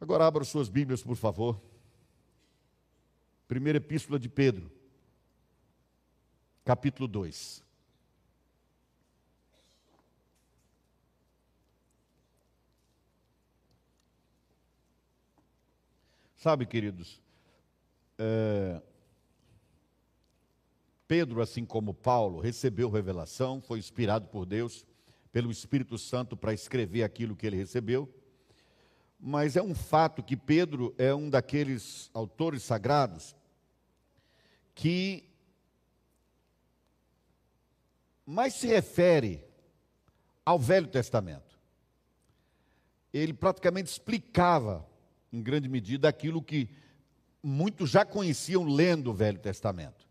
Agora abra suas Bíblias, por favor. Primeira Epístola de Pedro, capítulo 2. Sabe, queridos, é, Pedro, assim como Paulo, recebeu revelação, foi inspirado por Deus, pelo Espírito Santo, para escrever aquilo que ele recebeu. Mas é um fato que Pedro é um daqueles autores sagrados que mais se refere ao Velho Testamento. Ele praticamente explicava, em grande medida, aquilo que muitos já conheciam lendo o Velho Testamento.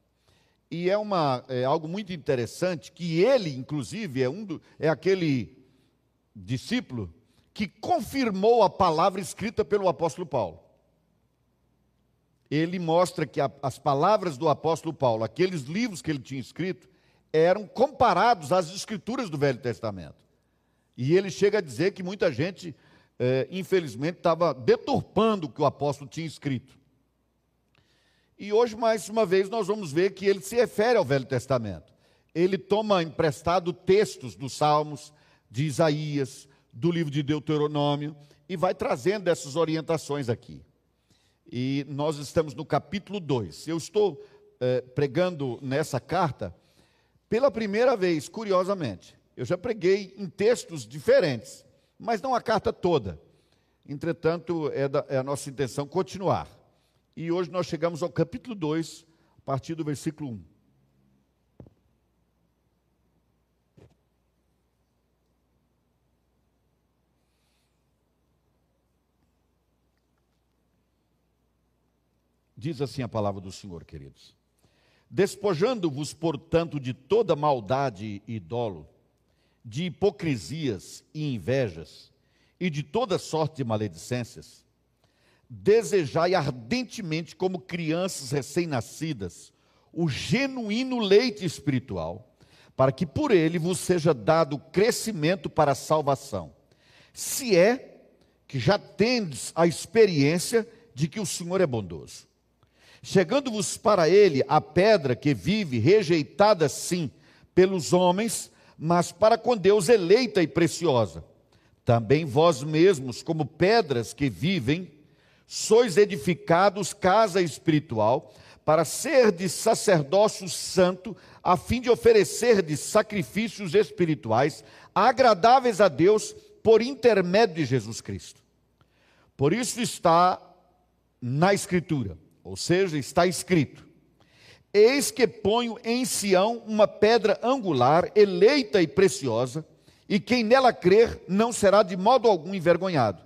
E é, uma, é algo muito interessante que ele, inclusive, é, um do, é aquele discípulo que confirmou a palavra escrita pelo apóstolo Paulo. Ele mostra que a, as palavras do apóstolo Paulo, aqueles livros que ele tinha escrito, eram comparados às escrituras do Velho Testamento. E ele chega a dizer que muita gente, é, infelizmente, estava deturpando o que o apóstolo tinha escrito. E hoje, mais uma vez, nós vamos ver que ele se refere ao Velho Testamento. Ele toma emprestado textos dos Salmos, de Isaías, do livro de Deuteronômio e vai trazendo essas orientações aqui. E nós estamos no capítulo 2. Eu estou é, pregando nessa carta pela primeira vez, curiosamente. Eu já preguei em textos diferentes, mas não a carta toda. Entretanto, é, da, é a nossa intenção continuar. E hoje nós chegamos ao capítulo 2, a partir do versículo 1. Diz assim a palavra do Senhor, queridos. Despojando-vos, portanto, de toda maldade e dolo, de hipocrisias e invejas, e de toda sorte de maledicências, desejai ardentemente, como crianças recém-nascidas, o genuíno leite espiritual, para que por ele vos seja dado crescimento para a salvação. Se é que já tendes a experiência de que o Senhor é bondoso. Chegando-vos para ele a pedra que vive, rejeitada sim pelos homens, mas para com Deus eleita e preciosa. Também vós mesmos, como pedras que vivem, sois edificados casa espiritual, para ser de sacerdócio santo, a fim de oferecer de sacrifícios espirituais agradáveis a Deus por intermédio de Jesus Cristo. Por isso está na Escritura ou seja, está escrito: Eis que ponho em Sião uma pedra angular, eleita e preciosa, e quem nela crer não será de modo algum envergonhado.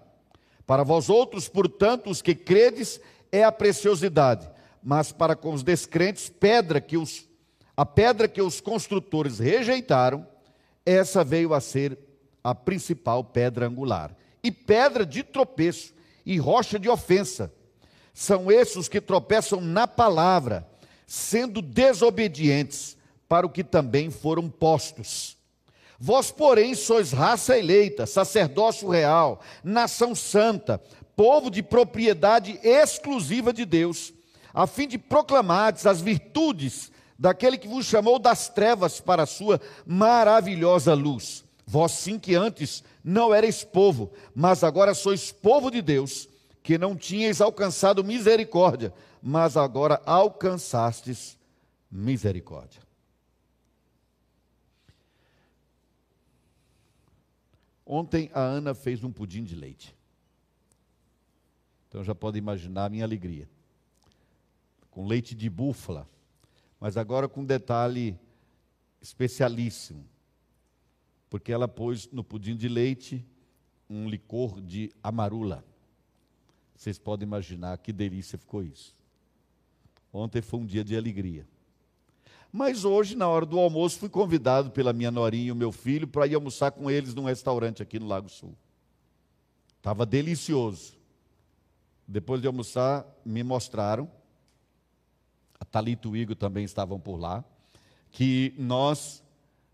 Para vós outros, portanto, os que credes, é a preciosidade, mas para com os descrentes, pedra que os, a pedra que os construtores rejeitaram, essa veio a ser a principal pedra angular, e pedra de tropeço, e rocha de ofensa são esses os que tropeçam na palavra, sendo desobedientes para o que também foram postos. Vós, porém, sois raça eleita, sacerdócio real, nação santa, povo de propriedade exclusiva de Deus, a fim de proclamardes as virtudes daquele que vos chamou das trevas para a sua maravilhosa luz. Vós sim que antes não erais povo, mas agora sois povo de Deus que não tinhas alcançado misericórdia, mas agora alcançastes misericórdia. Ontem a Ana fez um pudim de leite. Então já pode imaginar a minha alegria. Com leite de búfala, mas agora com um detalhe especialíssimo. Porque ela pôs no pudim de leite um licor de amarula. Vocês podem imaginar que delícia ficou isso. Ontem foi um dia de alegria. Mas hoje, na hora do almoço, fui convidado pela minha norinha e o meu filho para ir almoçar com eles num restaurante aqui no Lago Sul. Estava delicioso. Depois de almoçar, me mostraram, a Thalita e o Igor também estavam por lá, que nós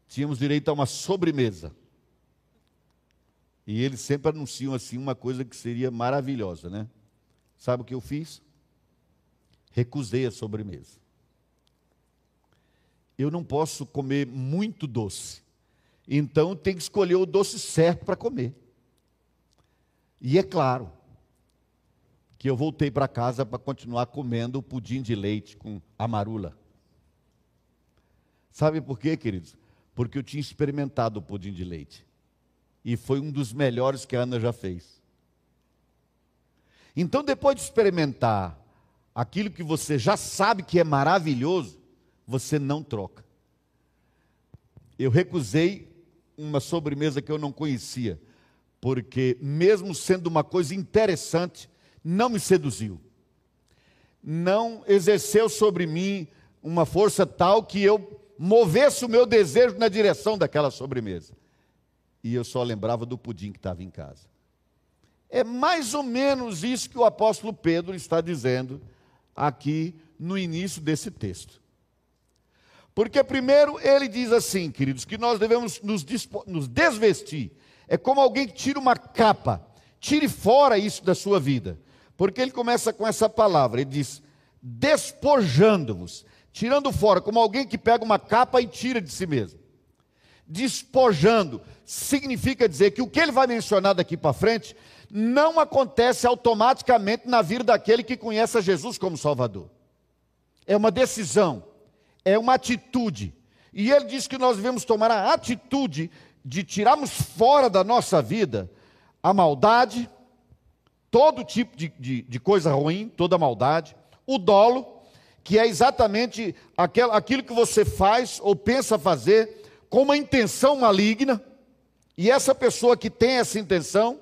tínhamos direito a uma sobremesa. E eles sempre anunciam assim uma coisa que seria maravilhosa, né? Sabe o que eu fiz? Recusei a sobremesa. Eu não posso comer muito doce. Então tem que escolher o doce certo para comer. E é claro que eu voltei para casa para continuar comendo o pudim de leite com amarula. Sabe por quê, queridos? Porque eu tinha experimentado o pudim de leite. E foi um dos melhores que a Ana já fez. Então, depois de experimentar aquilo que você já sabe que é maravilhoso, você não troca. Eu recusei uma sobremesa que eu não conhecia, porque, mesmo sendo uma coisa interessante, não me seduziu. Não exerceu sobre mim uma força tal que eu movesse o meu desejo na direção daquela sobremesa. E eu só lembrava do pudim que estava em casa. É mais ou menos isso que o apóstolo Pedro está dizendo aqui no início desse texto. Porque, primeiro, ele diz assim, queridos, que nós devemos nos, nos desvestir. É como alguém que tira uma capa, tire fora isso da sua vida. Porque ele começa com essa palavra, ele diz: despojando-vos, tirando fora, como alguém que pega uma capa e tira de si mesmo. Despojando significa dizer que o que ele vai mencionar daqui para frente não acontece automaticamente na vida daquele que conhece a Jesus como Salvador. É uma decisão é uma atitude. E ele diz que nós devemos tomar a atitude de tirarmos fora da nossa vida a maldade, todo tipo de, de, de coisa ruim, toda maldade, o dolo, que é exatamente aquel, aquilo que você faz ou pensa fazer com uma intenção maligna, e essa pessoa que tem essa intenção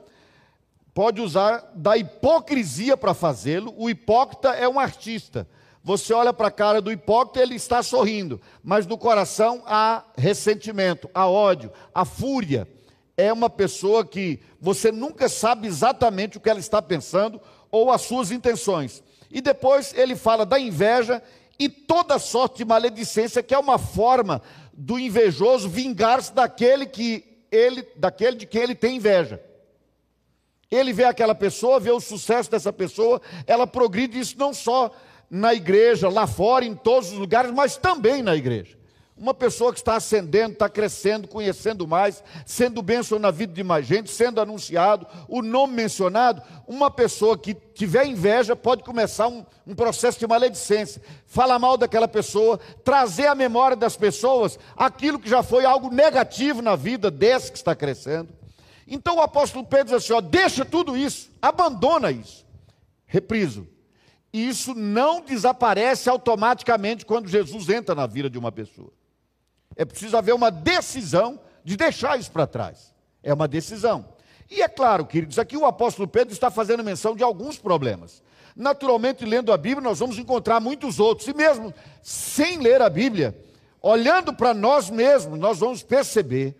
pode usar da hipocrisia para fazê-lo. O hipócrita é um artista. Você olha para a cara do hipócrita, ele está sorrindo, mas no coração há ressentimento, há ódio, há fúria. É uma pessoa que você nunca sabe exatamente o que ela está pensando ou as suas intenções. E depois ele fala da inveja e toda sorte de maledicência, que é uma forma do invejoso vingar-se daquele que ele, daquele de quem ele tem inveja. Ele vê aquela pessoa, vê o sucesso dessa pessoa, ela progride isso não só na igreja, lá fora, em todos os lugares, mas também na igreja. Uma pessoa que está ascendendo, está crescendo, conhecendo mais, sendo bênção na vida de mais gente, sendo anunciado, o nome mencionado, uma pessoa que tiver inveja pode começar um, um processo de maledicência, falar mal daquela pessoa, trazer à memória das pessoas aquilo que já foi algo negativo na vida desse que está crescendo. Então o apóstolo Pedro diz assim: ó, deixa tudo isso, abandona isso. Repriso, e isso não desaparece automaticamente quando Jesus entra na vida de uma pessoa. É preciso haver uma decisão de deixar isso para trás. É uma decisão. E é claro, queridos, aqui o apóstolo Pedro está fazendo menção de alguns problemas. Naturalmente, lendo a Bíblia, nós vamos encontrar muitos outros. E mesmo sem ler a Bíblia, olhando para nós mesmos, nós vamos perceber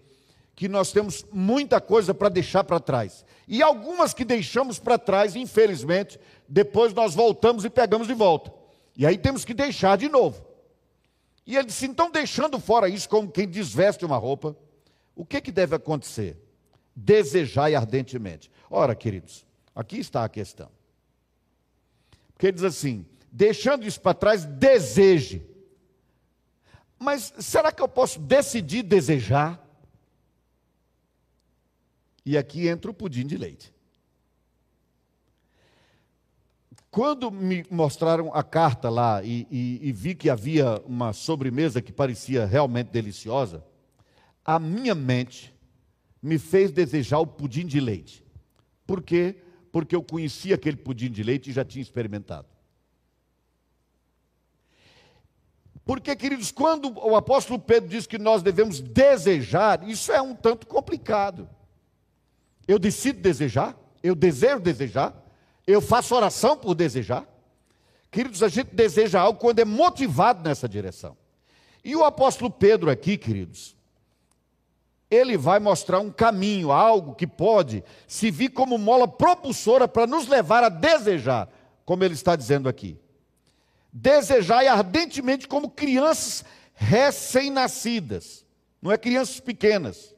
que nós temos muita coisa para deixar para trás. E algumas que deixamos para trás, infelizmente, depois nós voltamos e pegamos de volta. E aí temos que deixar de novo. E ele disse: então, deixando fora isso, como quem desveste uma roupa, o que, que deve acontecer? Desejai ardentemente. Ora, queridos, aqui está a questão. Porque ele diz assim: deixando isso para trás, deseje. Mas será que eu posso decidir desejar? E aqui entra o pudim de leite. Quando me mostraram a carta lá e, e, e, vi que havia uma sobremesa que parecia realmente deliciosa, a minha mente me fez desejar o pudim de leite. Por quê? Porque eu conhecia aquele pudim de leite e já tinha experimentado. Porque, queridos, quando o apóstolo Pedro diz que nós devemos desejar, isso é um tanto complicado. Eu decido desejar, eu desejo desejar, eu faço oração por desejar. Queridos, a gente deseja algo quando é motivado nessa direção. E o apóstolo Pedro aqui, queridos, ele vai mostrar um caminho, algo que pode servir como mola propulsora para nos levar a desejar, como ele está dizendo aqui. Desejar ardentemente como crianças recém-nascidas, não é crianças pequenas.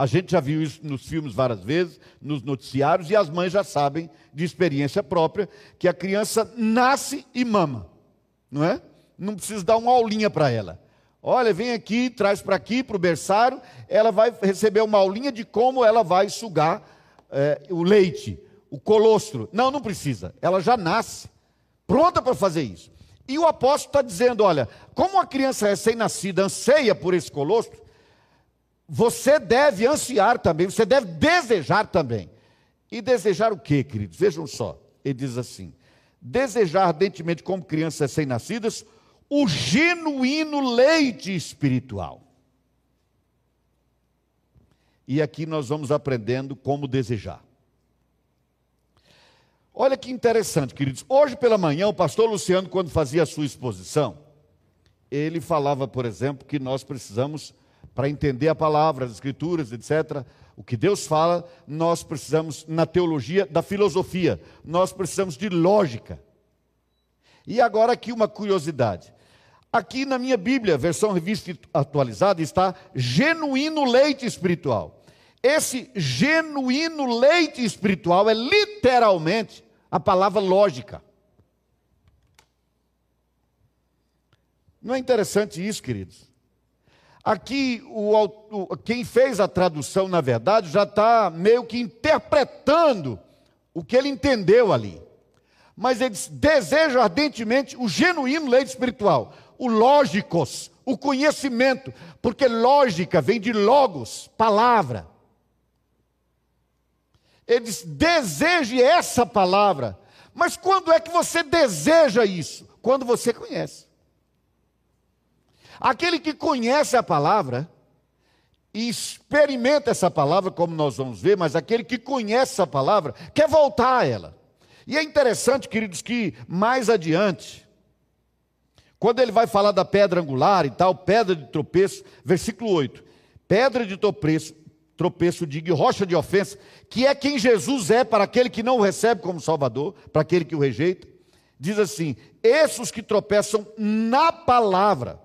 A gente já viu isso nos filmes várias vezes, nos noticiários, e as mães já sabem de experiência própria que a criança nasce e mama, não é? Não precisa dar uma aulinha para ela. Olha, vem aqui, traz para aqui, para o berçário, ela vai receber uma aulinha de como ela vai sugar é, o leite, o colostro. Não, não precisa, ela já nasce pronta para fazer isso. E o apóstolo está dizendo: olha, como uma criança recém-nascida anseia por esse colostro, você deve ansiar também, você deve desejar também. E desejar o que, queridos? Vejam só. Ele diz assim: desejar ardentemente, como crianças recém-nascidas, o genuíno leite espiritual. E aqui nós vamos aprendendo como desejar. Olha que interessante, queridos. Hoje pela manhã, o pastor Luciano, quando fazia a sua exposição, ele falava, por exemplo, que nós precisamos para entender a palavra, as escrituras, etc., o que Deus fala, nós precisamos, na teologia, da filosofia, nós precisamos de lógica. E agora aqui uma curiosidade. Aqui na minha Bíblia, versão revista atualizada, está genuíno leite espiritual. Esse genuíno leite espiritual é literalmente a palavra lógica. Não é interessante isso, queridos? Aqui, o, quem fez a tradução, na verdade, já está meio que interpretando o que ele entendeu ali. Mas ele deseja ardentemente o genuíno leite espiritual, o lógicos, o conhecimento, porque lógica vem de logos, palavra. Ele diz: deseje essa palavra. Mas quando é que você deseja isso? Quando você conhece. Aquele que conhece a palavra e experimenta essa palavra, como nós vamos ver, mas aquele que conhece a palavra quer voltar a ela. E é interessante, queridos, que mais adiante, quando ele vai falar da pedra angular e tal, pedra de tropeço, versículo 8: pedra de tropeço, tropeço, diga, rocha de ofensa, que é quem Jesus é para aquele que não o recebe como Salvador, para aquele que o rejeita. Diz assim: esses que tropeçam na palavra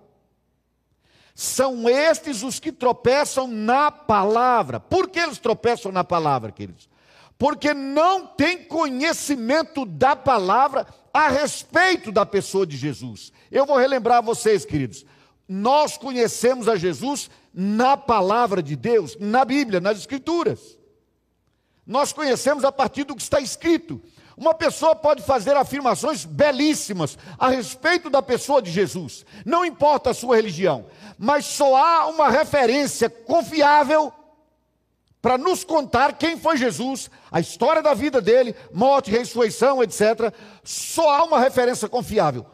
são estes os que tropeçam na palavra. Por que eles tropeçam na palavra, queridos? Porque não têm conhecimento da palavra a respeito da pessoa de Jesus. Eu vou relembrar a vocês, queridos. Nós conhecemos a Jesus na palavra de Deus, na Bíblia, nas Escrituras. Nós conhecemos a partir do que está escrito. Uma pessoa pode fazer afirmações belíssimas a respeito da pessoa de Jesus, não importa a sua religião, mas só há uma referência confiável para nos contar quem foi Jesus, a história da vida dele, morte, ressurreição, etc. Só há uma referência confiável: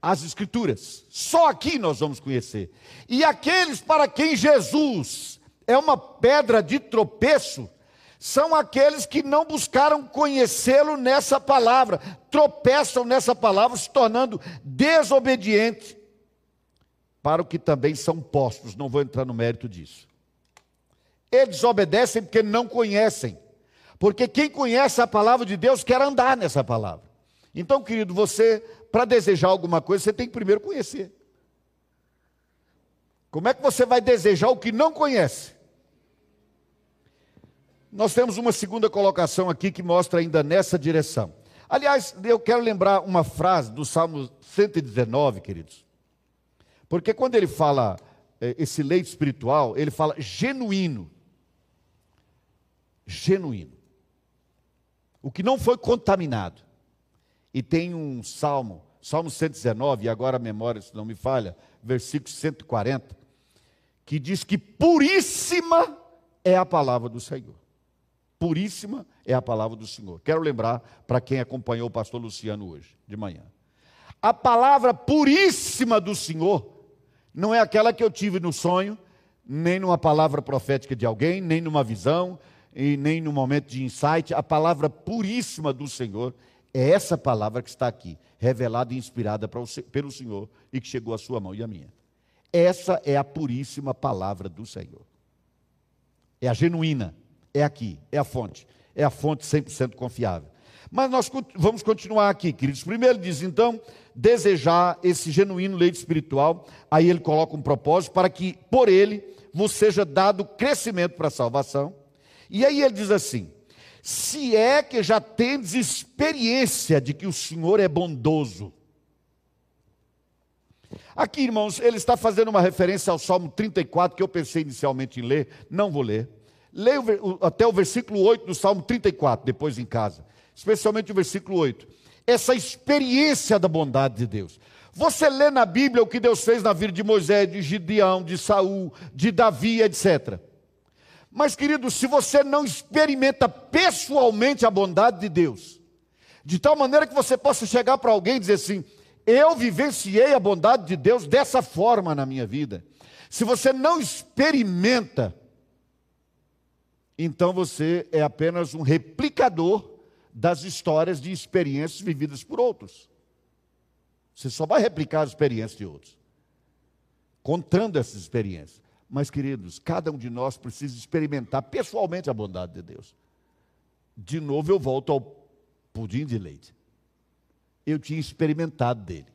as Escrituras. Só aqui nós vamos conhecer. E aqueles para quem Jesus é uma pedra de tropeço, são aqueles que não buscaram conhecê-lo nessa palavra, tropeçam nessa palavra, se tornando desobedientes para o que também são postos. Não vou entrar no mérito disso. Eles obedecem porque não conhecem. Porque quem conhece a palavra de Deus quer andar nessa palavra. Então, querido, você, para desejar alguma coisa, você tem que primeiro conhecer. Como é que você vai desejar o que não conhece? Nós temos uma segunda colocação aqui que mostra ainda nessa direção. Aliás, eu quero lembrar uma frase do Salmo 119, queridos. Porque quando ele fala é, esse leite espiritual, ele fala genuíno. Genuíno. O que não foi contaminado. E tem um salmo, Salmo 119, e agora a memória, se não me falha, versículo 140, que diz que puríssima é a palavra do Senhor puríssima é a palavra do Senhor. Quero lembrar para quem acompanhou o pastor Luciano hoje, de manhã. A palavra puríssima do Senhor não é aquela que eu tive no sonho, nem numa palavra profética de alguém, nem numa visão, e nem no momento de insight. A palavra puríssima do Senhor é essa palavra que está aqui, revelada e inspirada pelo Senhor e que chegou à sua mão e à minha. Essa é a puríssima palavra do Senhor. É a genuína é aqui, é a fonte. É a fonte 100% confiável. Mas nós vamos continuar aqui, queridos. Primeiro diz, então, desejar esse genuíno leite espiritual. Aí ele coloca um propósito para que, por ele, vos seja dado crescimento para a salvação. E aí ele diz assim: se é que já tendes experiência de que o Senhor é bondoso. Aqui, irmãos, ele está fazendo uma referência ao Salmo 34, que eu pensei inicialmente em ler, não vou ler. Leio até o versículo 8 do Salmo 34, depois em casa, especialmente o versículo 8. Essa experiência da bondade de Deus. Você lê na Bíblia o que Deus fez na vida de Moisés, de Gideão, de Saul, de Davi, etc. Mas, querido, se você não experimenta pessoalmente a bondade de Deus, de tal maneira que você possa chegar para alguém e dizer assim: eu vivenciei a bondade de Deus dessa forma na minha vida. Se você não experimenta, então você é apenas um replicador das histórias de experiências vividas por outros. Você só vai replicar as experiências de outros, contando essas experiências. Mas, queridos, cada um de nós precisa experimentar pessoalmente a bondade de Deus. De novo, eu volto ao pudim de leite. Eu tinha experimentado dele.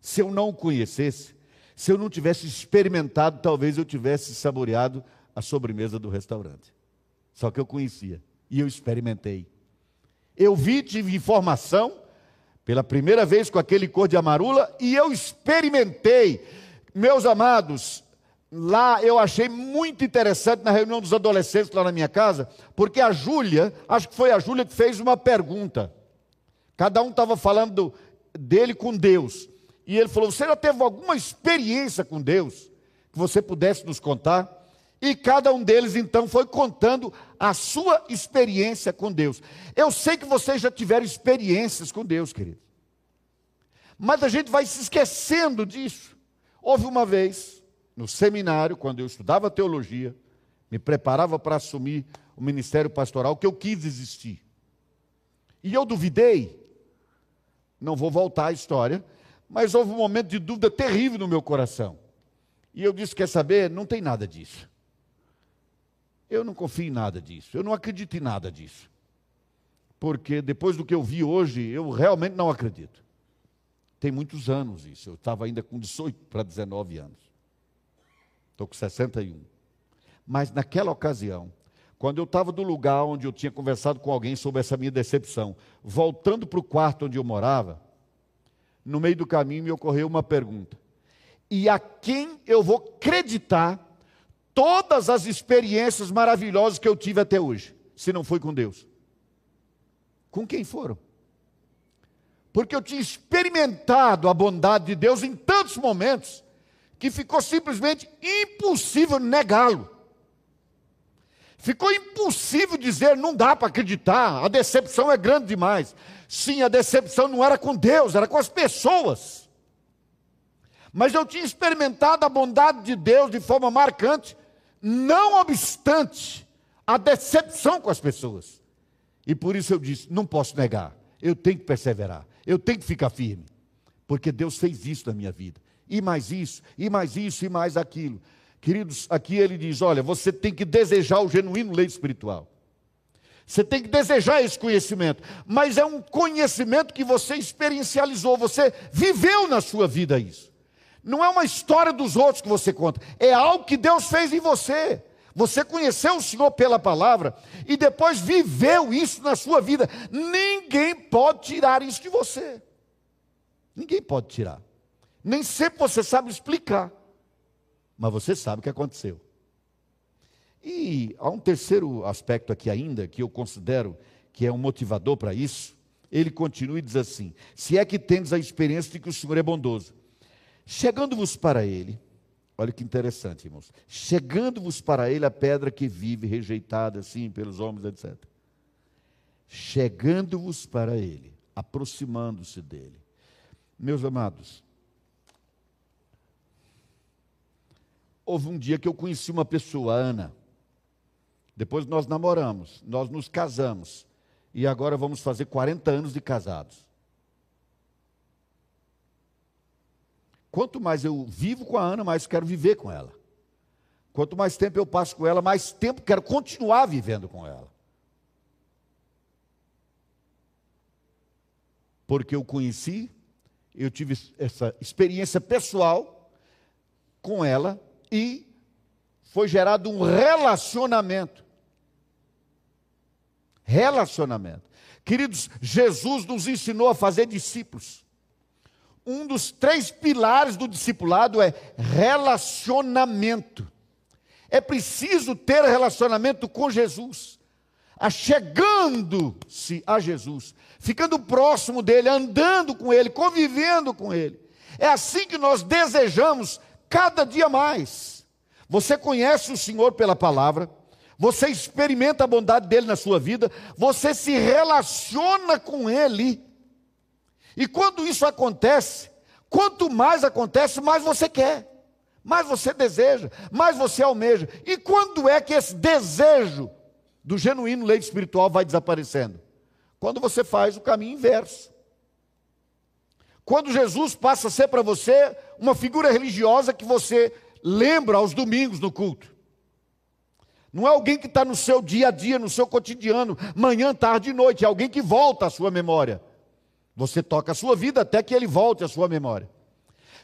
Se eu não o conhecesse, se eu não tivesse experimentado, talvez eu tivesse saboreado a sobremesa do restaurante. Só que eu conhecia e eu experimentei. Eu vi, tive informação pela primeira vez com aquele cor de amarula e eu experimentei. Meus amados, lá eu achei muito interessante na reunião dos adolescentes lá na minha casa, porque a Júlia, acho que foi a Júlia que fez uma pergunta. Cada um estava falando dele com Deus. E ele falou: Você já teve alguma experiência com Deus que você pudesse nos contar? E cada um deles então foi contando a sua experiência com Deus. Eu sei que vocês já tiveram experiências com Deus, querido. Mas a gente vai se esquecendo disso. Houve uma vez, no seminário, quando eu estudava teologia, me preparava para assumir o ministério pastoral, que eu quis desistir. E eu duvidei. Não vou voltar à história, mas houve um momento de dúvida terrível no meu coração. E eu disse: Quer saber? Não tem nada disso. Eu não confio em nada disso. Eu não acredito em nada disso. Porque depois do que eu vi hoje, eu realmente não acredito. Tem muitos anos isso. Eu estava ainda com 18 para 19 anos. Estou com 61. Mas naquela ocasião, quando eu estava no lugar onde eu tinha conversado com alguém sobre essa minha decepção, voltando para o quarto onde eu morava, no meio do caminho me ocorreu uma pergunta: e a quem eu vou acreditar todas as experiências maravilhosas que eu tive até hoje, se não foi com Deus? Com quem foram? Porque eu tinha experimentado a bondade de Deus em tantos momentos que ficou simplesmente impossível negá-lo. Ficou impossível dizer, não dá para acreditar, a decepção é grande demais. Sim, a decepção não era com Deus, era com as pessoas. Mas eu tinha experimentado a bondade de Deus de forma marcante, não obstante a decepção com as pessoas. E por isso eu disse: não posso negar, eu tenho que perseverar, eu tenho que ficar firme, porque Deus fez isso na minha vida e mais isso, e mais isso, e mais aquilo. Queridos, aqui ele diz: olha, você tem que desejar o genuíno leite espiritual. Você tem que desejar esse conhecimento, mas é um conhecimento que você experiencializou, você viveu na sua vida isso. Não é uma história dos outros que você conta, é algo que Deus fez em você. Você conheceu o Senhor pela palavra e depois viveu isso na sua vida. Ninguém pode tirar isso de você. Ninguém pode tirar. Nem sempre você sabe explicar, mas você sabe o que aconteceu. E há um terceiro aspecto aqui ainda, que eu considero que é um motivador para isso. Ele continua e diz assim: Se é que tendes a experiência de que o Senhor é bondoso, chegando-vos para Ele, olha que interessante, irmãos, chegando-vos para Ele a pedra que vive, rejeitada assim pelos homens, etc. Chegando-vos para Ele, aproximando-se dele. Meus amados, Houve um dia que eu conheci uma pessoa, Ana. Depois nós namoramos, nós nos casamos. E agora vamos fazer 40 anos de casados. Quanto mais eu vivo com a Ana, mais quero viver com ela. Quanto mais tempo eu passo com ela, mais tempo quero continuar vivendo com ela. Porque eu conheci, eu tive essa experiência pessoal com ela e foi gerado um relacionamento. Relacionamento. Queridos, Jesus nos ensinou a fazer discípulos. Um dos três pilares do discipulado é relacionamento. É preciso ter relacionamento com Jesus, achegando-se a Jesus, ficando próximo dele, andando com ele, convivendo com ele. É assim que nós desejamos cada dia mais. Você conhece o Senhor pela palavra, você experimenta a bondade dele na sua vida, você se relaciona com ele. E quando isso acontece, quanto mais acontece, mais você quer, mais você deseja, mais você almeja. E quando é que esse desejo do genuíno leite espiritual vai desaparecendo? Quando você faz o caminho inverso. Quando Jesus passa a ser para você uma figura religiosa que você lembra aos domingos no culto. Não é alguém que está no seu dia a dia, no seu cotidiano, manhã, tarde e noite, é alguém que volta à sua memória. Você toca a sua vida até que ele volte à sua memória.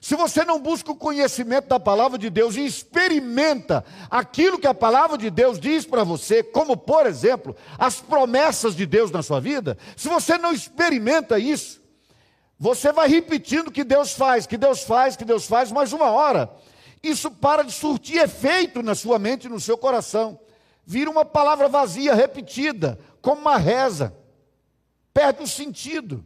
Se você não busca o conhecimento da palavra de Deus e experimenta aquilo que a palavra de Deus diz para você, como por exemplo, as promessas de Deus na sua vida, se você não experimenta isso, você vai repetindo que Deus faz, que Deus faz, que Deus faz, mais uma hora isso para de surtir efeito na sua mente e no seu coração. Vira uma palavra vazia, repetida, como uma reza. Perde o sentido.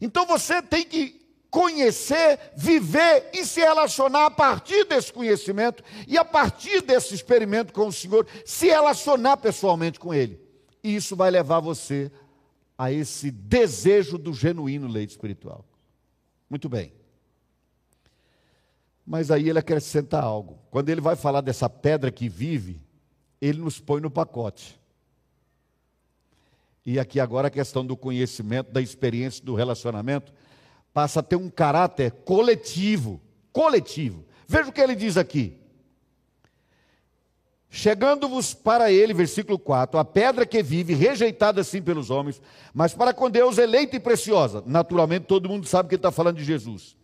Então você tem que conhecer, viver e se relacionar a partir desse conhecimento e a partir desse experimento com o Senhor, se relacionar pessoalmente com Ele. E isso vai levar você a esse desejo do genuíno leite espiritual. Muito bem. Mas aí ele acrescenta algo. Quando ele vai falar dessa pedra que vive, ele nos põe no pacote. E aqui agora a questão do conhecimento, da experiência, do relacionamento, passa a ter um caráter coletivo. Coletivo. Veja o que ele diz aqui. Chegando-vos para ele, versículo 4, a pedra que vive, rejeitada assim pelos homens, mas para com Deus eleita e preciosa. Naturalmente, todo mundo sabe que está falando de Jesus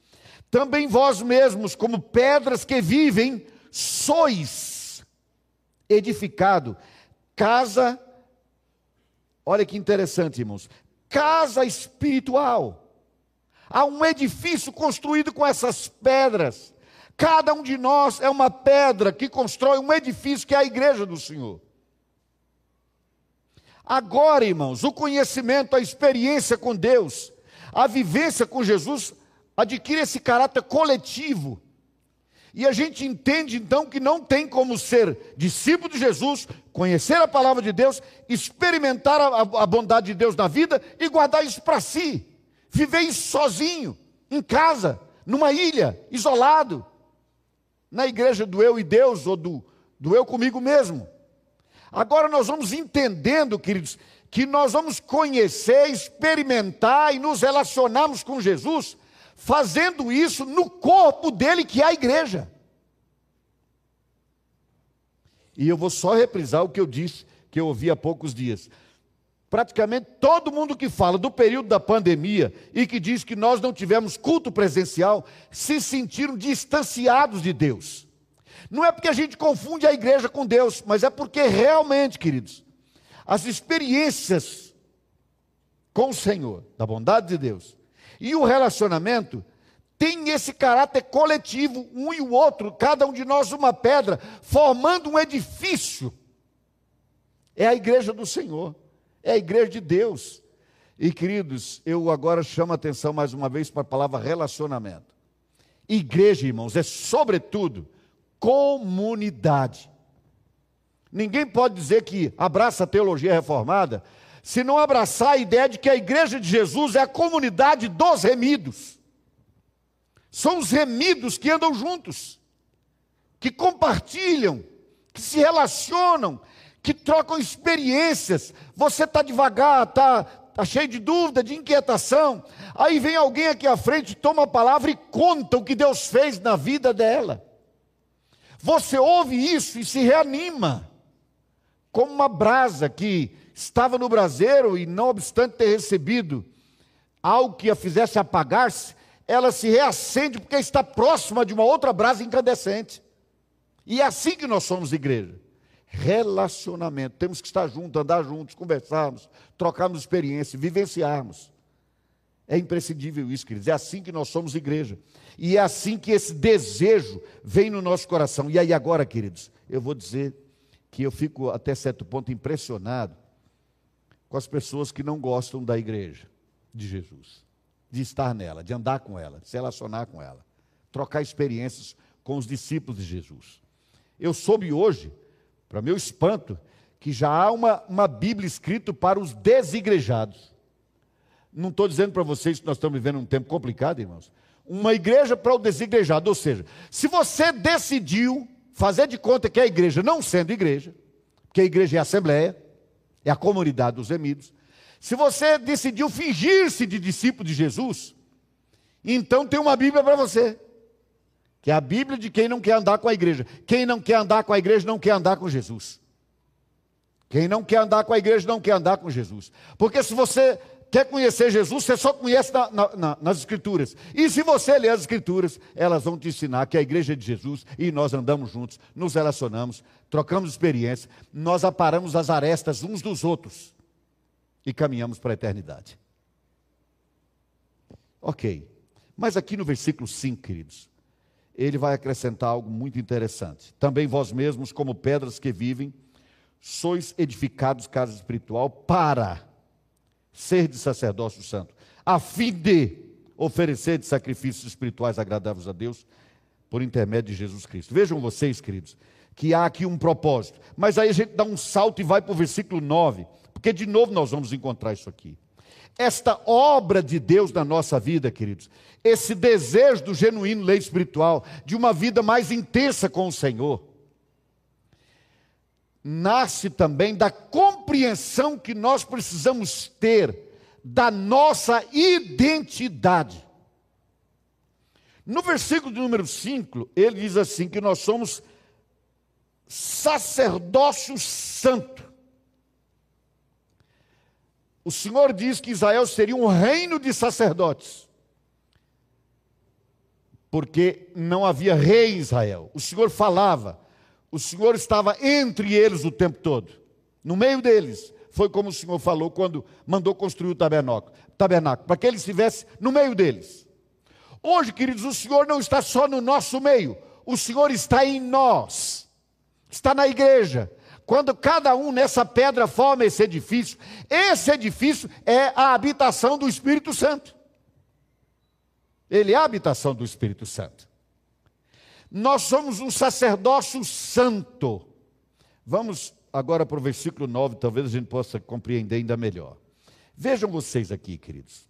também vós mesmos, como pedras que vivem, sois edificado, casa, olha que interessante, irmãos, casa espiritual. Há um edifício construído com essas pedras. Cada um de nós é uma pedra que constrói um edifício que é a igreja do Senhor. Agora, irmãos, o conhecimento, a experiência com Deus, a vivência com Jesus adquire esse caráter coletivo. E a gente entende então que não tem como ser discípulo de Jesus, conhecer a palavra de Deus, experimentar a, a bondade de Deus na vida e guardar isso para si. Viver isso sozinho, em casa, numa ilha, isolado, na igreja do eu e Deus ou do, do eu comigo mesmo. Agora nós vamos entendendo, queridos, que nós vamos conhecer, experimentar e nos relacionarmos com Jesus fazendo isso no corpo dele, que é a igreja. E eu vou só reprisar o que eu disse, que eu ouvi há poucos dias. Praticamente todo mundo que fala do período da pandemia e que diz que nós não tivemos culto presencial se sentiram distanciados de Deus. Não é porque a gente confunde a igreja com Deus, mas é porque realmente, queridos, as experiências com o Senhor, da bondade de Deus, e o relacionamento tem esse caráter coletivo, um e o outro, cada um de nós uma pedra, formando um edifício. É a igreja do Senhor, é a igreja de Deus. E queridos, eu agora chamo a atenção mais uma vez para a palavra relacionamento. Igreja, irmãos, é sobretudo comunidade. Ninguém pode dizer que abraça a teologia reformada se não abraçar a ideia de que a igreja de Jesus é a comunidade dos remidos. São os remidos que andam juntos, que compartilham, que se relacionam, que trocam experiências. Você está devagar, está tá cheio de dúvida, de inquietação. Aí vem alguém aqui à frente, toma a palavra e conta o que Deus fez na vida dela. Você ouve isso e se reanima, como uma brasa que estava no braseiro e, não obstante ter recebido algo que a fizesse apagar-se, ela se reacende porque está próxima de uma outra brasa incandescente. E é assim que nós somos igreja. Relacionamento. Temos que estar juntos, andar juntos, conversarmos, trocarmos experiência, vivenciarmos. É imprescindível isso, queridos. É assim que nós somos igreja. E é assim que esse desejo vem no nosso coração. E aí, agora, queridos, eu vou dizer que eu fico até certo ponto impressionado com as pessoas que não gostam da igreja de Jesus, de estar nela, de andar com ela, de se relacionar com ela, trocar experiências com os discípulos de Jesus. Eu soube hoje, para meu espanto, que já há uma, uma Bíblia escrita para os desigrejados. Não estou dizendo para vocês que nós estamos vivendo um tempo complicado, irmãos. Uma igreja para o desigrejado, ou seja, se você decidiu fazer de conta que a igreja, não sendo igreja, porque a igreja é a assembleia, é a comunidade dos remidos, se você decidiu fingir-se de discípulo de Jesus, então tem uma Bíblia para você que é a Bíblia de quem não quer andar com a igreja. Quem não quer andar com a igreja não quer andar com Jesus. Quem não quer andar com a igreja não quer andar com Jesus. Porque se você quer conhecer Jesus, você só conhece na, na, na, nas Escrituras. E se você ler as Escrituras, elas vão te ensinar que a igreja de Jesus e nós andamos juntos, nos relacionamos, trocamos experiência, nós aparamos as arestas uns dos outros e caminhamos para a eternidade. Ok. Mas aqui no versículo 5, queridos, ele vai acrescentar algo muito interessante. Também vós mesmos, como pedras que vivem, sois edificados casa espiritual para ser de sacerdócio santo, a fim de oferecer de sacrifícios espirituais agradáveis a Deus por intermédio de Jesus Cristo. Vejam vocês, queridos, que há aqui um propósito. Mas aí a gente dá um salto e vai para o versículo 9, porque de novo nós vamos encontrar isso aqui. Esta obra de Deus na nossa vida, queridos, esse desejo do genuíno lei espiritual, de uma vida mais intensa com o Senhor, nasce também da compreensão que nós precisamos ter da nossa identidade. No versículo de número 5, ele diz assim: que nós somos sacerdócio santo. O Senhor diz que Israel seria um reino de sacerdotes porque não havia rei em Israel. O Senhor falava, o Senhor estava entre eles o tempo todo, no meio deles. Foi como o Senhor falou quando mandou construir o tabernáculo, tabernáculo para que ele estivesse no meio deles. Hoje, queridos, o Senhor não está só no nosso meio, o Senhor está em nós, está na igreja. Quando cada um nessa pedra forma esse edifício, esse edifício é a habitação do Espírito Santo. Ele é a habitação do Espírito Santo. Nós somos um sacerdócio santo. Vamos agora para o versículo 9, talvez a gente possa compreender ainda melhor. Vejam vocês aqui, queridos.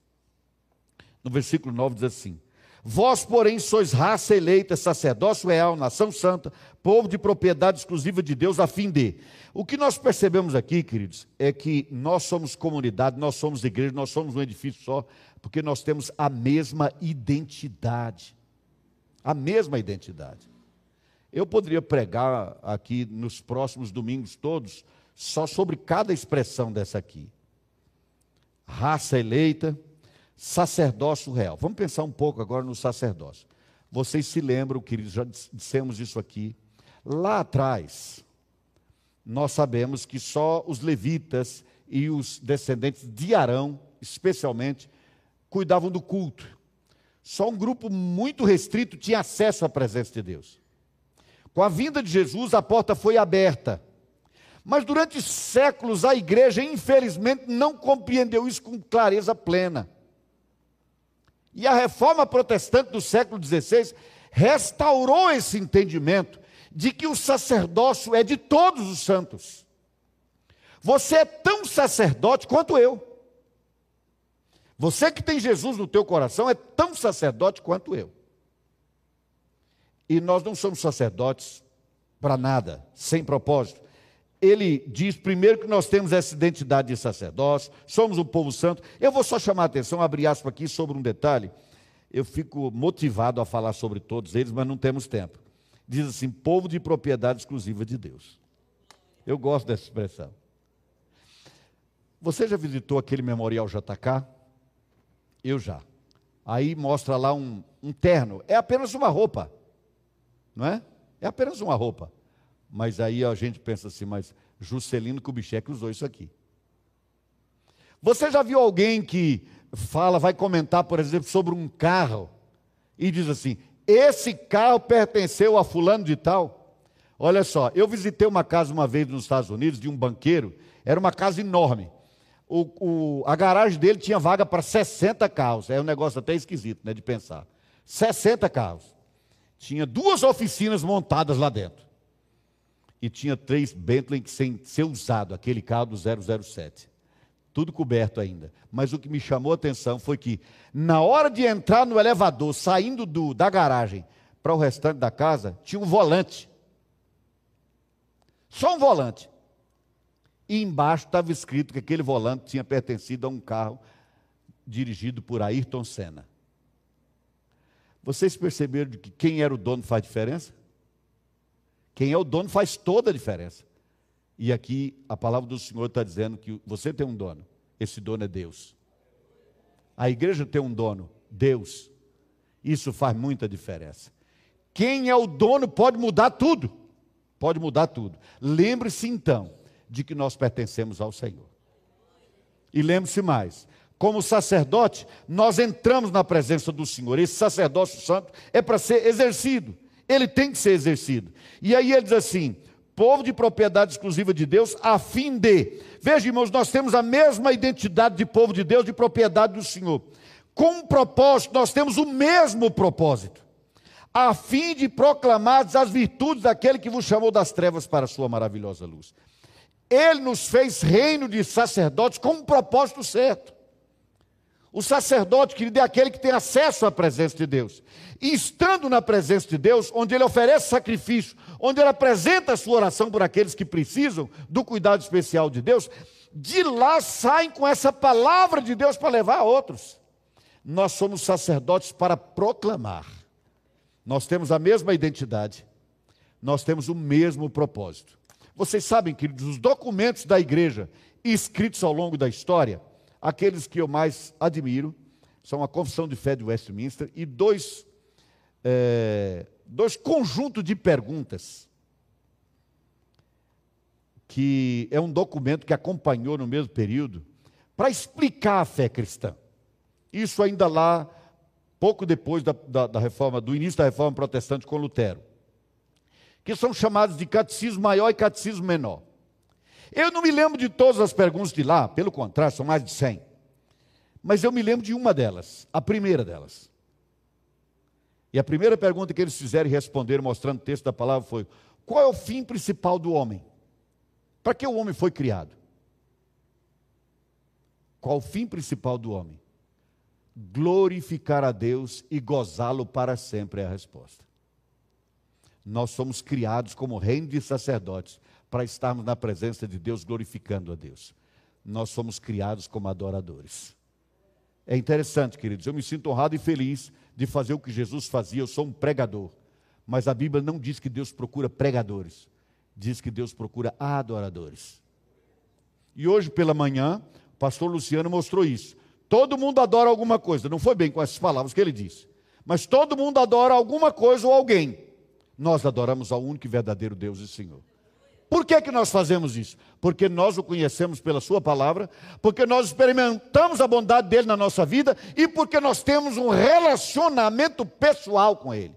No versículo 9 diz assim: Vós, porém, sois raça eleita, sacerdócio real, nação santa, povo de propriedade exclusiva de Deus, a fim de. O que nós percebemos aqui, queridos, é que nós somos comunidade, nós somos igreja, nós somos um edifício só, porque nós temos a mesma identidade. A mesma identidade. Eu poderia pregar aqui nos próximos domingos todos só sobre cada expressão dessa aqui. Raça eleita, sacerdócio real. Vamos pensar um pouco agora no sacerdócio. Vocês se lembram, queridos, já dissemos isso aqui. Lá atrás, nós sabemos que só os levitas e os descendentes de Arão, especialmente, cuidavam do culto. Só um grupo muito restrito tinha acesso à presença de Deus. Com a vinda de Jesus, a porta foi aberta. Mas durante séculos, a igreja, infelizmente, não compreendeu isso com clareza plena. E a reforma protestante do século XVI restaurou esse entendimento de que o sacerdócio é de todos os santos. Você é tão sacerdote quanto eu. Você que tem Jesus no teu coração é tão sacerdote quanto eu. E nós não somos sacerdotes para nada, sem propósito. Ele diz primeiro que nós temos essa identidade de sacerdócio, somos um povo santo. Eu vou só chamar a atenção, abrir aspas aqui sobre um detalhe. Eu fico motivado a falar sobre todos eles, mas não temos tempo. Diz assim: povo de propriedade exclusiva de Deus. Eu gosto dessa expressão. Você já visitou aquele memorial JK? Eu já. Aí mostra lá um, um terno. É apenas uma roupa, não é? É apenas uma roupa. Mas aí a gente pensa assim, mas Juscelino Kubitschek usou isso aqui. Você já viu alguém que fala, vai comentar, por exemplo, sobre um carro e diz assim: esse carro pertenceu a fulano de tal? Olha só, eu visitei uma casa uma vez nos Estados Unidos de um banqueiro, era uma casa enorme. O, o, a garagem dele tinha vaga para 60 carros, é um negócio até esquisito né, de pensar. 60 carros. Tinha duas oficinas montadas lá dentro. E tinha três Bentley sem ser usado, aquele carro do 007 tudo coberto ainda. Mas o que me chamou a atenção foi que, na hora de entrar no elevador, saindo do, da garagem para o restante da casa, tinha um volante. Só um volante. E embaixo estava escrito que aquele volante tinha pertencido a um carro dirigido por Ayrton Senna. Vocês perceberam que quem era o dono faz diferença? Quem é o dono faz toda a diferença. E aqui a palavra do Senhor está dizendo que você tem um dono, esse dono é Deus. A igreja tem um dono, Deus. Isso faz muita diferença. Quem é o dono pode mudar tudo. Pode mudar tudo. Lembre-se então de que nós pertencemos ao Senhor. E lembre-se mais: como sacerdote, nós entramos na presença do Senhor. Esse sacerdócio santo é para ser exercido. Ele tem que ser exercido. E aí ele diz assim: povo de propriedade exclusiva de Deus, a fim de. Veja, irmãos, nós temos a mesma identidade de povo de Deus, de propriedade do Senhor. Com um propósito, nós temos o mesmo propósito, a fim de proclamar as virtudes daquele que vos chamou das trevas para a sua maravilhosa luz. Ele nos fez reino de sacerdotes com um propósito certo. O sacerdote, querido, é aquele que tem acesso à presença de Deus. E estando na presença de Deus, onde ele oferece sacrifício, onde ele apresenta a sua oração por aqueles que precisam do cuidado especial de Deus, de lá saem com essa palavra de Deus para levar a outros. Nós somos sacerdotes para proclamar. Nós temos a mesma identidade. Nós temos o mesmo propósito. Vocês sabem, queridos, os documentos da igreja escritos ao longo da história, Aqueles que eu mais admiro são a Confissão de Fé de Westminster e dois, é, dois conjuntos de perguntas, que é um documento que acompanhou no mesmo período, para explicar a fé cristã. Isso ainda lá, pouco depois da, da, da reforma, do início da reforma protestante com Lutero, que são chamados de catecismo maior e catecismo menor. Eu não me lembro de todas as perguntas de lá, pelo contrário, são mais de 100. Mas eu me lembro de uma delas, a primeira delas. E a primeira pergunta que eles fizeram e responderam, mostrando o texto da palavra, foi: qual é o fim principal do homem? Para que o homem foi criado? Qual o fim principal do homem? Glorificar a Deus e gozá-lo para sempre é a resposta. Nós somos criados como reino de sacerdotes para estarmos na presença de Deus glorificando a Deus. Nós somos criados como adoradores. É interessante, queridos, eu me sinto honrado e feliz de fazer o que Jesus fazia, eu sou um pregador. Mas a Bíblia não diz que Deus procura pregadores, diz que Deus procura adoradores. E hoje pela manhã, o pastor Luciano mostrou isso. Todo mundo adora alguma coisa, não foi bem com essas palavras que ele disse, mas todo mundo adora alguma coisa ou alguém. Nós adoramos ao único e verdadeiro Deus e Senhor. Por que, que nós fazemos isso? Porque nós o conhecemos pela Sua palavra, porque nós experimentamos a bondade dele na nossa vida e porque nós temos um relacionamento pessoal com Ele.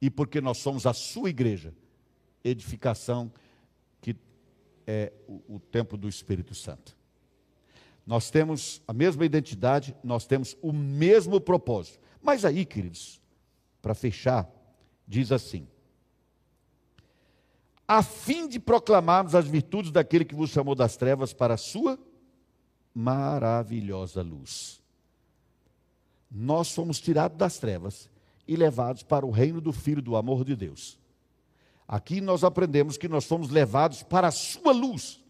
E porque nós somos a Sua igreja, edificação que é o, o templo do Espírito Santo. Nós temos a mesma identidade, nós temos o mesmo propósito. Mas aí, queridos, para fechar, diz assim a fim de proclamarmos as virtudes daquele que vos chamou das trevas para a sua maravilhosa luz. Nós somos tirados das trevas e levados para o reino do Filho do amor de Deus. Aqui nós aprendemos que nós somos levados para a sua luz.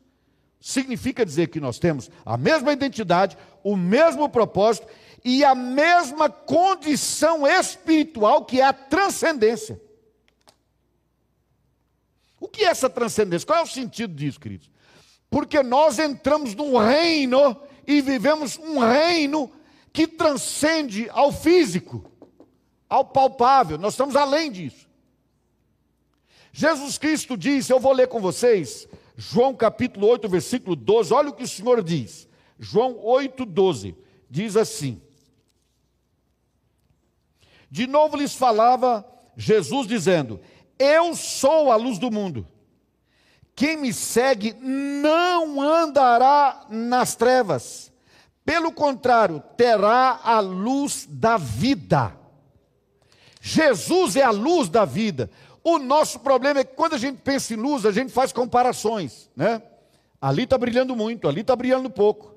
Significa dizer que nós temos a mesma identidade, o mesmo propósito e a mesma condição espiritual que é a transcendência. O que é essa transcendência? Qual é o sentido disso, queridos? Porque nós entramos num reino e vivemos um reino que transcende ao físico, ao palpável. Nós estamos além disso. Jesus Cristo disse, eu vou ler com vocês, João capítulo 8, versículo 12, olha o que o Senhor diz. João 8, 12, diz assim: De novo lhes falava Jesus dizendo: Eu sou a luz do mundo. Quem me segue não andará nas trevas, pelo contrário, terá a luz da vida. Jesus é a luz da vida. O nosso problema é que quando a gente pensa em luz, a gente faz comparações, né? Ali está brilhando muito, ali está brilhando pouco.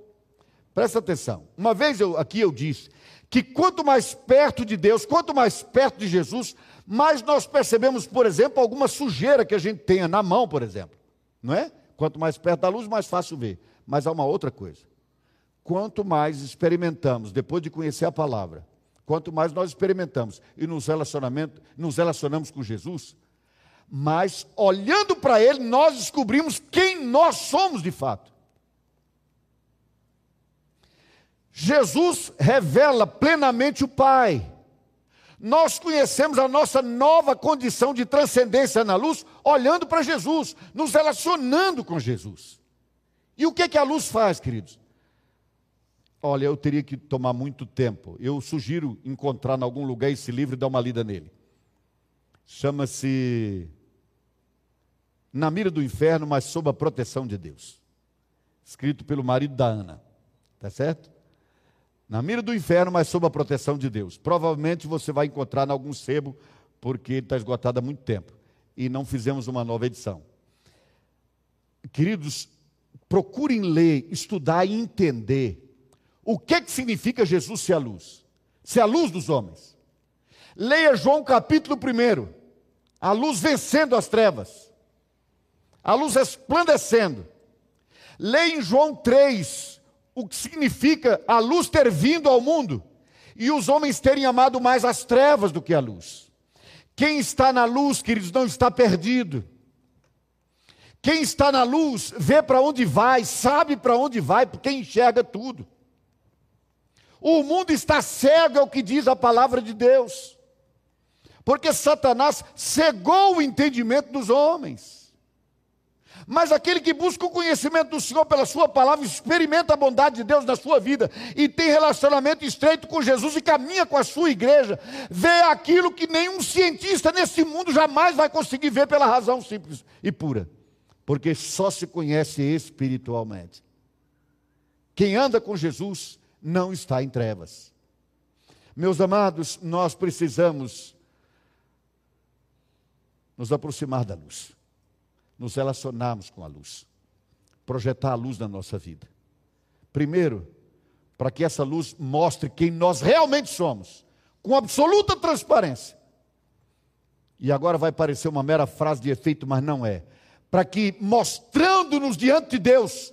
Presta atenção. Uma vez eu, aqui eu disse que quanto mais perto de Deus, quanto mais perto de Jesus, mais nós percebemos, por exemplo, alguma sujeira que a gente tenha na mão, por exemplo. Não é? Quanto mais perto da luz, mais fácil ver. Mas há uma outra coisa. Quanto mais experimentamos, depois de conhecer a palavra, quanto mais nós experimentamos e nos, relacionamento, nos relacionamos com Jesus, mais olhando para Ele, nós descobrimos quem nós somos de fato. Jesus revela plenamente o Pai. Nós conhecemos a nossa nova condição de transcendência na luz, olhando para Jesus, nos relacionando com Jesus. E o que, que a luz faz, queridos? Olha, eu teria que tomar muito tempo. Eu sugiro encontrar em algum lugar esse livro e dar uma lida nele. Chama-se Na Mira do Inferno, mas sob a proteção de Deus. Escrito pelo marido da Ana. Tá certo? Na mira do inferno, mas sob a proteção de Deus. Provavelmente você vai encontrar em algum sebo, porque ele está esgotado há muito tempo. E não fizemos uma nova edição. Queridos, procurem ler, estudar e entender o que, que significa Jesus ser a luz? Ser a luz dos homens. Leia João capítulo 1. A luz vencendo as trevas. A luz resplandecendo. Leia em João 3 o que significa a luz ter vindo ao mundo e os homens terem amado mais as trevas do que a luz. Quem está na luz, queridos, não está perdido. Quem está na luz vê para onde vai, sabe para onde vai, porque enxerga tudo. O mundo está cego, é o que diz a palavra de Deus. Porque Satanás cegou o entendimento dos homens. Mas aquele que busca o conhecimento do Senhor pela Sua palavra, experimenta a bondade de Deus na sua vida e tem relacionamento estreito com Jesus e caminha com a sua igreja, vê aquilo que nenhum cientista nesse mundo jamais vai conseguir ver pela razão simples e pura, porque só se conhece espiritualmente. Quem anda com Jesus não está em trevas. Meus amados, nós precisamos nos aproximar da luz, nos relacionarmos com a luz, projetar a luz na nossa vida. Primeiro, para que essa luz mostre quem nós realmente somos, com absoluta transparência. E agora vai parecer uma mera frase de efeito, mas não é. Para que, mostrando-nos diante de Deus,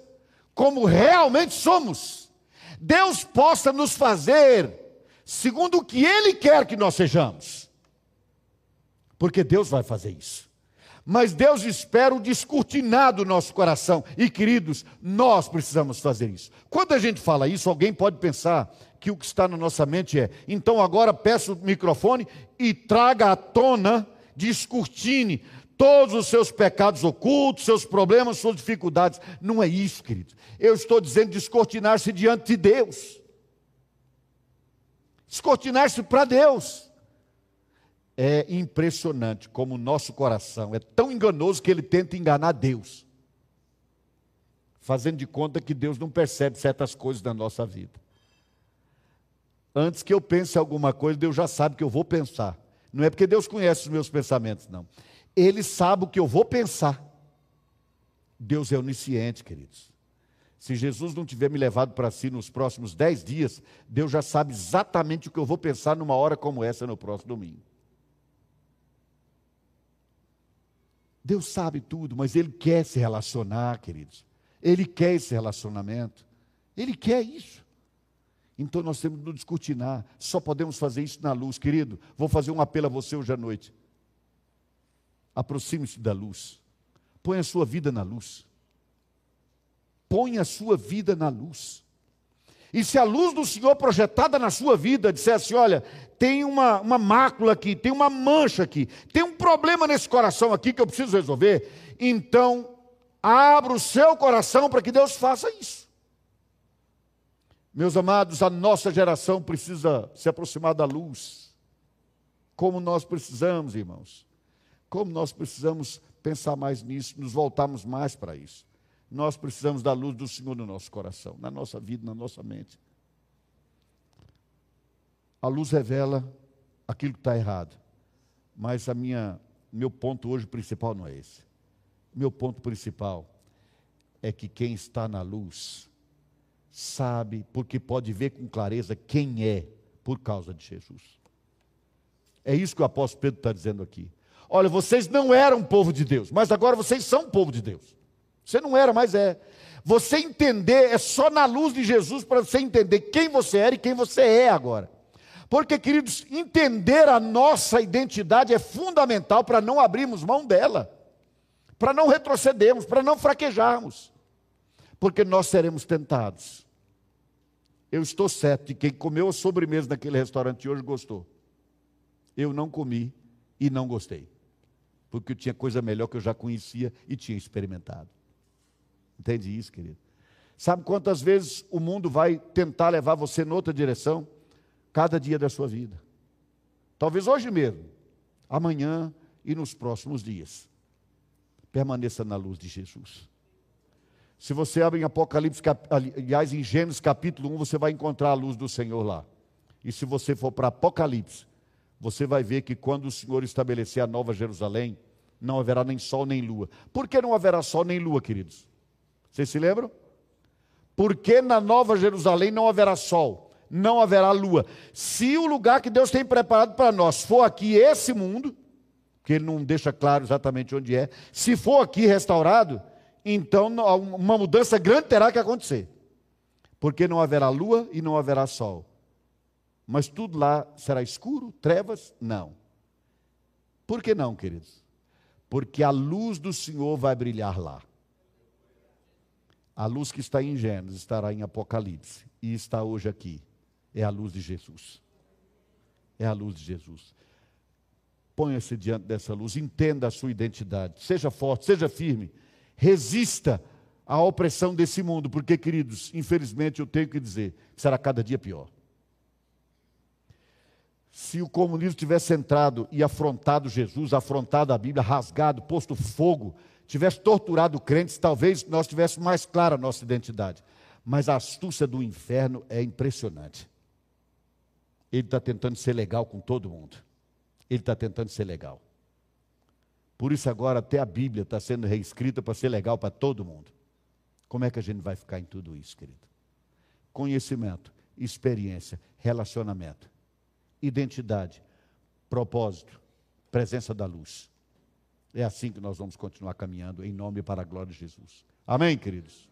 como realmente somos, Deus possa nos fazer segundo o que Ele quer que nós sejamos. Porque Deus vai fazer isso. Mas Deus espera o descortinar do nosso coração. E queridos, nós precisamos fazer isso. Quando a gente fala isso, alguém pode pensar que o que está na nossa mente é: então agora peço o microfone e traga à tona, descortine todos os seus pecados ocultos, seus problemas, suas dificuldades. Não é isso, querido. Eu estou dizendo descortinar-se diante de Deus. Descortinar-se para Deus. É impressionante como o nosso coração é tão enganoso que ele tenta enganar Deus. Fazendo de conta que Deus não percebe certas coisas da nossa vida. Antes que eu pense alguma coisa, Deus já sabe que eu vou pensar. Não é porque Deus conhece os meus pensamentos, não. Ele sabe o que eu vou pensar. Deus é onisciente, queridos. Se Jesus não tiver me levado para si nos próximos dez dias, Deus já sabe exatamente o que eu vou pensar numa hora como essa no próximo domingo. Deus sabe tudo, mas Ele quer se relacionar, queridos. Ele quer esse relacionamento. Ele quer isso. Então nós temos que nos descortinar. Só podemos fazer isso na luz, querido. Vou fazer um apelo a você hoje à noite aproxime-se da luz. Põe a sua vida na luz. Põe a sua vida na luz. E se a luz do Senhor projetada na sua vida dissesse: olha, tem uma, uma mácula aqui, tem uma mancha aqui, tem um problema nesse coração aqui que eu preciso resolver, então abra o seu coração para que Deus faça isso. Meus amados, a nossa geração precisa se aproximar da luz. Como nós precisamos, irmãos. Como nós precisamos pensar mais nisso, nos voltarmos mais para isso. Nós precisamos da luz do Senhor no nosso coração, na nossa vida, na nossa mente. A luz revela aquilo que está errado. Mas a minha, meu ponto hoje principal não é esse. Meu ponto principal é que quem está na luz sabe, porque pode ver com clareza quem é por causa de Jesus. É isso que o apóstolo Pedro está dizendo aqui. Olha, vocês não eram povo de Deus, mas agora vocês são povo de Deus. Você não era, mas é. Você entender é só na luz de Jesus para você entender quem você era e quem você é agora. Porque, queridos, entender a nossa identidade é fundamental para não abrirmos mão dela, para não retrocedermos, para não fraquejarmos, porque nós seremos tentados. Eu estou certo de quem comeu a sobremesa naquele restaurante hoje gostou. Eu não comi e não gostei, porque eu tinha coisa melhor que eu já conhecia e tinha experimentado. Entende isso, querido? Sabe quantas vezes o mundo vai tentar levar você noutra direção? Cada dia da sua vida. Talvez hoje mesmo, amanhã e nos próximos dias. Permaneça na luz de Jesus. Se você abre em Apocalipse, aliás, em Gênesis capítulo 1, você vai encontrar a luz do Senhor lá. E se você for para Apocalipse, você vai ver que quando o Senhor estabelecer a nova Jerusalém, não haverá nem sol nem lua. Por que não haverá sol nem lua, queridos? Vocês se lembram? Porque na Nova Jerusalém não haverá sol, não haverá lua. Se o lugar que Deus tem preparado para nós for aqui esse mundo, que ele não deixa claro exatamente onde é, se for aqui restaurado, então uma mudança grande terá que acontecer. Porque não haverá lua e não haverá sol. Mas tudo lá será escuro, trevas? Não. Por que não, queridos? Porque a luz do Senhor vai brilhar lá. A luz que está em Gênesis estará em Apocalipse e está hoje aqui. É a luz de Jesus. É a luz de Jesus. Ponha-se diante dessa luz, entenda a sua identidade, seja forte, seja firme, resista à opressão desse mundo, porque, queridos, infelizmente eu tenho que dizer, será cada dia pior. Se o comunismo tivesse entrado e afrontado Jesus, afrontado a Bíblia, rasgado, posto fogo tivesse torturado crentes, talvez nós tivéssemos mais clara a nossa identidade. Mas a astúcia do inferno é impressionante. Ele está tentando ser legal com todo mundo. Ele está tentando ser legal. Por isso, agora, até a Bíblia está sendo reescrita para ser legal para todo mundo. Como é que a gente vai ficar em tudo isso, querido? Conhecimento, experiência, relacionamento, identidade, propósito, presença da luz. É assim que nós vamos continuar caminhando, em nome e para a glória de Jesus. Amém, queridos?